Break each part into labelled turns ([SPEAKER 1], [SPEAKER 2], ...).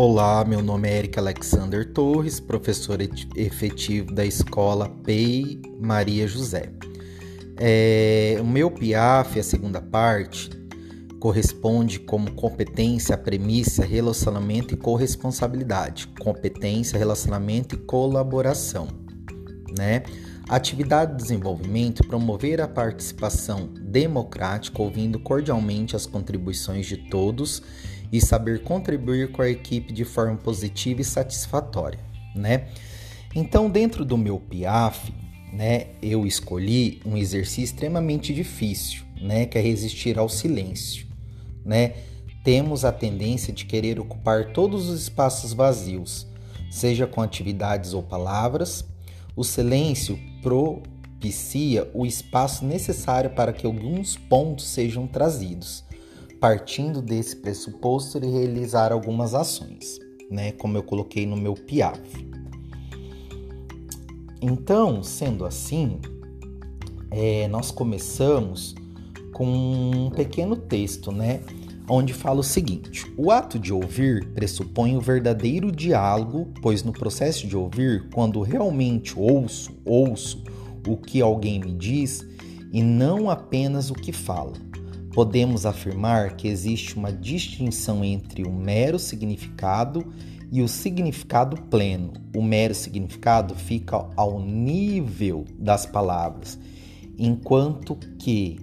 [SPEAKER 1] Olá, meu nome é Eric Alexander Torres, professor efetivo da escola PEI Maria José. É, o meu PIAF, a segunda parte, corresponde como competência, premissa, relacionamento e corresponsabilidade. Competência, relacionamento e colaboração, né? Atividade de desenvolvimento promover a participação democrática, ouvindo cordialmente as contribuições de todos e saber contribuir com a equipe de forma positiva e satisfatória, né? Então, dentro do meu PIAF, né, eu escolhi um exercício extremamente difícil, né, que é resistir ao silêncio, né? Temos a tendência de querer ocupar todos os espaços vazios, seja com atividades ou palavras. O silêncio propicia o espaço necessário para que alguns pontos sejam trazidos partindo desse pressuposto e realizar algumas ações, né? Como eu coloquei no meu PIAF. Então, sendo assim, é, nós começamos com um pequeno texto, né? Onde fala o seguinte: o ato de ouvir pressupõe o verdadeiro diálogo, pois no processo de ouvir, quando realmente ouço, ouço o que alguém me diz e não apenas o que fala podemos afirmar que existe uma distinção entre o mero significado e o significado pleno. O mero significado fica ao nível das palavras, enquanto que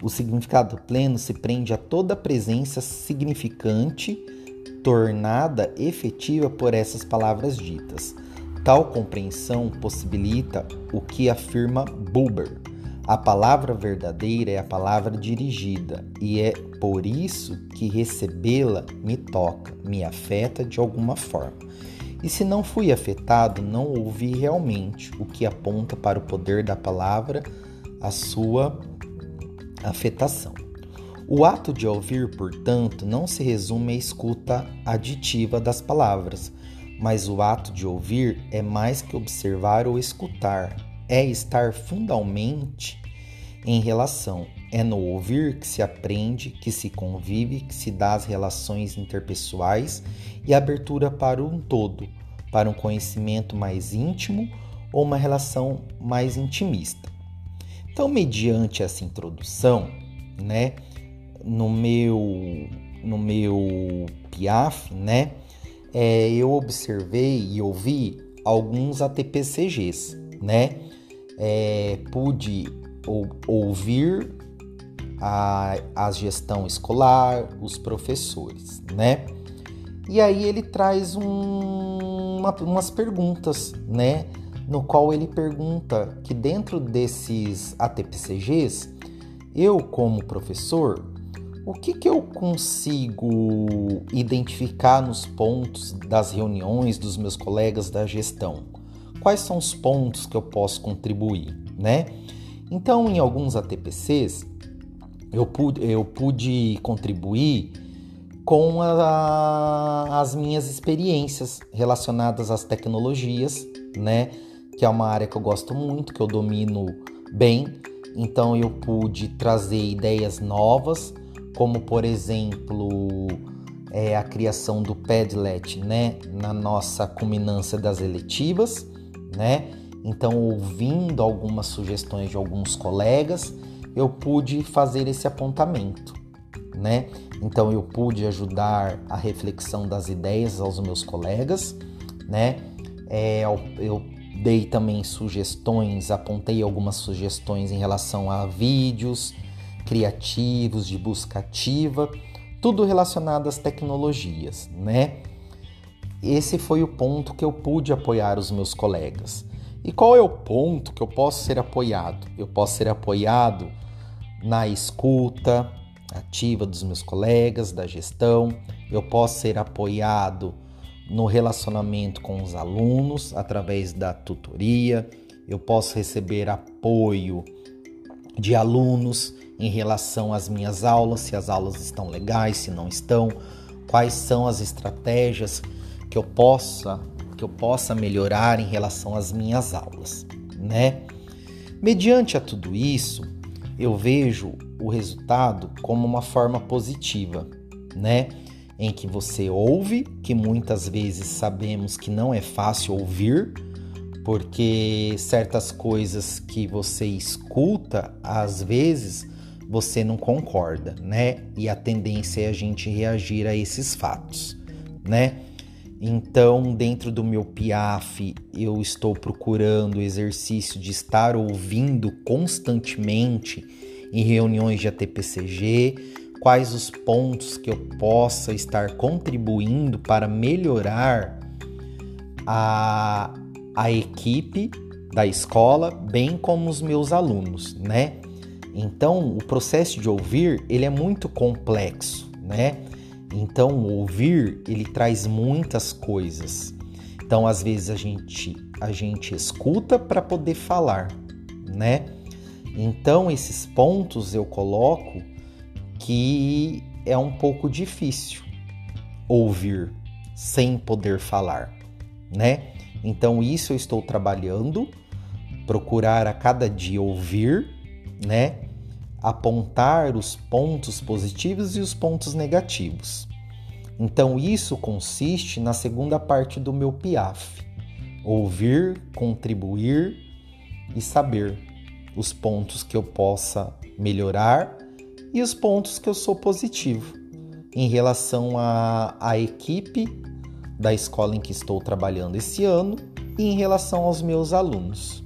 [SPEAKER 1] o significado pleno se prende a toda presença significante tornada efetiva por essas palavras ditas. Tal compreensão possibilita o que afirma Buber a palavra verdadeira é a palavra dirigida e é por isso que recebê-la me toca, me afeta de alguma forma. E se não fui afetado, não ouvi realmente, o que aponta para o poder da palavra, a sua afetação. O ato de ouvir, portanto, não se resume à escuta aditiva das palavras, mas o ato de ouvir é mais que observar ou escutar, é estar fundamentalmente em relação. É no ouvir que se aprende, que se convive, que se dá as relações interpessoais e abertura para um todo, para um conhecimento mais íntimo ou uma relação mais intimista. Então, mediante essa introdução, né, no meu no meu PIAF, né, é, eu observei e ouvi alguns ATPCGs, né? É, pude ou, ouvir a, a gestão escolar, os professores, né? E aí ele traz um, uma, umas perguntas, né? No qual ele pergunta que dentro desses ATPCGs, eu como professor, o que, que eu consigo identificar nos pontos das reuniões dos meus colegas da gestão? Quais são os pontos que eu posso contribuir, né? Então, em alguns ATPCs, eu pude, eu pude contribuir com a, as minhas experiências relacionadas às tecnologias, né? Que é uma área que eu gosto muito, que eu domino bem. Então, eu pude trazer ideias novas, como por exemplo é, a criação do Padlet, né? Na nossa culminância das eletivas, né? Então, ouvindo algumas sugestões de alguns colegas, eu pude fazer esse apontamento, né? Então, eu pude ajudar a reflexão das ideias aos meus colegas, né? É, eu dei também sugestões, apontei algumas sugestões em relação a vídeos criativos, de busca ativa, tudo relacionado às tecnologias, né? Esse foi o ponto que eu pude apoiar os meus colegas. E qual é o ponto que eu posso ser apoiado? Eu posso ser apoiado na escuta ativa dos meus colegas, da gestão, eu posso ser apoiado no relacionamento com os alunos através da tutoria, eu posso receber apoio de alunos em relação às minhas aulas, se as aulas estão legais, se não estão, quais são as estratégias que eu possa que eu possa melhorar em relação às minhas aulas, né? Mediante a tudo isso, eu vejo o resultado como uma forma positiva, né? em que você ouve, que muitas vezes sabemos que não é fácil ouvir, porque certas coisas que você escuta, às vezes você não concorda, né? E a tendência é a gente reagir a esses fatos, né? Então, dentro do meu PIAF, eu estou procurando o exercício de estar ouvindo constantemente em reuniões de ATPCG, quais os pontos que eu possa estar contribuindo para melhorar a, a equipe da escola, bem como os meus alunos, né? Então, o processo de ouvir, ele é muito complexo, né? Então, ouvir, ele traz muitas coisas. Então, às vezes a gente a gente escuta para poder falar, né? Então, esses pontos eu coloco que é um pouco difícil ouvir sem poder falar, né? Então, isso eu estou trabalhando, procurar a cada dia ouvir, né? Apontar os pontos positivos e os pontos negativos. Então, isso consiste na segunda parte do meu PIAF: ouvir, contribuir e saber os pontos que eu possa melhorar e os pontos que eu sou positivo em relação à, equipe da escola em que estou trabalhando esse ano e em relação aos meus alunos.